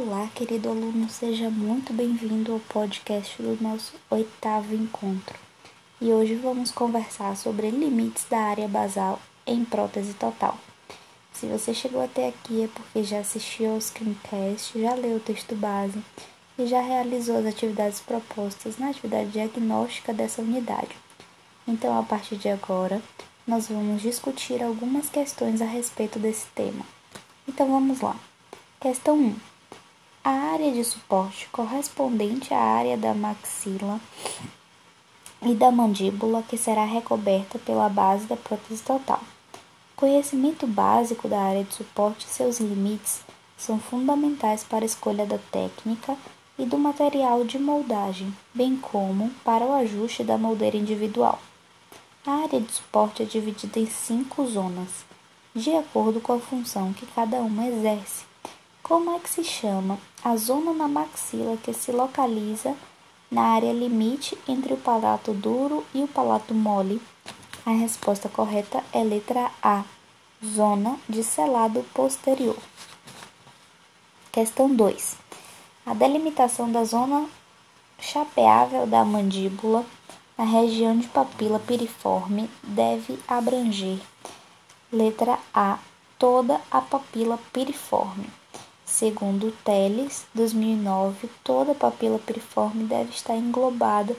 Olá, querido aluno, seja muito bem-vindo ao podcast do nosso oitavo encontro. E hoje vamos conversar sobre limites da área basal em prótese total. Se você chegou até aqui é porque já assistiu ao screencast, já leu o texto base e já realizou as atividades propostas na atividade diagnóstica dessa unidade. Então, a partir de agora, nós vamos discutir algumas questões a respeito desse tema. Então, vamos lá. Questão 1. A área de suporte correspondente à área da maxila e da mandíbula que será recoberta pela base da prótese total. Conhecimento básico da área de suporte e seus limites são fundamentais para a escolha da técnica e do material de moldagem, bem como para o ajuste da moldeira individual. A área de suporte é dividida em cinco zonas, de acordo com a função que cada uma exerce como é que se chama a zona na maxila que se localiza na área limite entre o palato duro e o palato mole? A resposta correta é letra A, zona de selado posterior. Questão 2. A delimitação da zona chapeável da mandíbula na região de papila piriforme deve abranger, letra A, toda a papila piriforme. Segundo Teles, 2009, toda papila piriforme deve estar englobada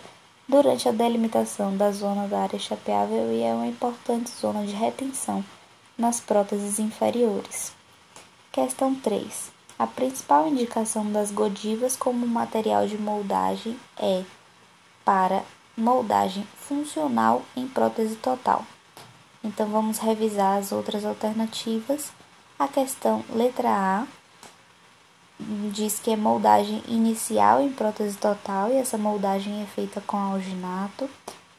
durante a delimitação da zona da área chapeável e é uma importante zona de retenção nas próteses inferiores. Questão 3. A principal indicação das godivas como material de moldagem é para moldagem funcional em prótese total. Então vamos revisar as outras alternativas. A questão letra A diz que é moldagem inicial em prótese total e essa moldagem é feita com alginato.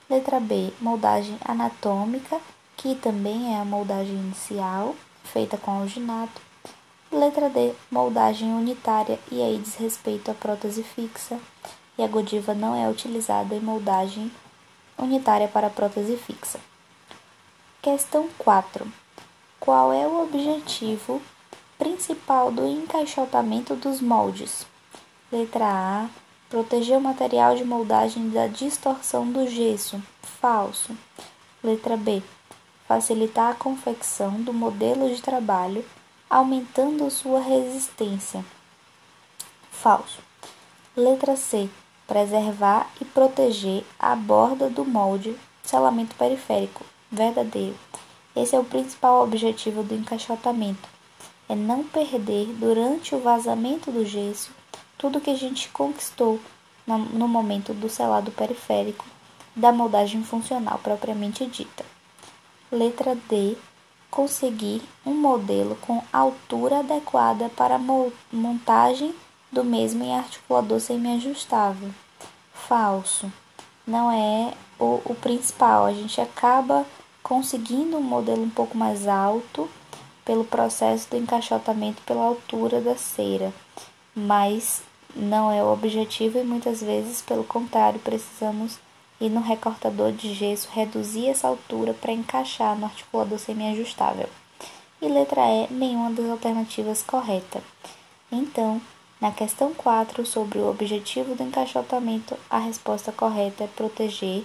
Letra B, moldagem anatômica, que também é a moldagem inicial, feita com alginato. Letra D, moldagem unitária e aí diz respeito à prótese fixa. E a godiva não é utilizada em moldagem unitária para prótese fixa. Questão 4. Qual é o objetivo principal do encaixotamento dos moldes. Letra A. Proteger o material de moldagem da distorção do gesso. Falso. Letra B. Facilitar a confecção do modelo de trabalho, aumentando sua resistência. Falso. Letra C. Preservar e proteger a borda do molde, selamento periférico. Verdadeiro. Esse é o principal objetivo do encaixotamento é não perder durante o vazamento do gesso tudo que a gente conquistou no momento do selado periférico da moldagem funcional propriamente dita. Letra D. Conseguir um modelo com altura adequada para montagem do mesmo em articulador semi-ajustável. Falso. Não é o, o principal. A gente acaba conseguindo um modelo um pouco mais alto pelo processo do encaixotamento pela altura da cera, mas não é o objetivo e muitas vezes, pelo contrário, precisamos ir no recortador de gesso reduzir essa altura para encaixar no articulador semiajustável. E letra E, nenhuma das alternativas correta. Então, na questão 4, sobre o objetivo do encaixotamento, a resposta correta é proteger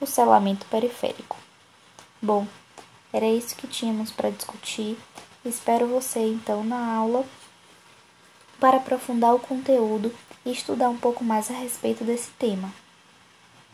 o selamento periférico. Bom, era isso que tínhamos para discutir. Espero você então na aula para aprofundar o conteúdo e estudar um pouco mais a respeito desse tema.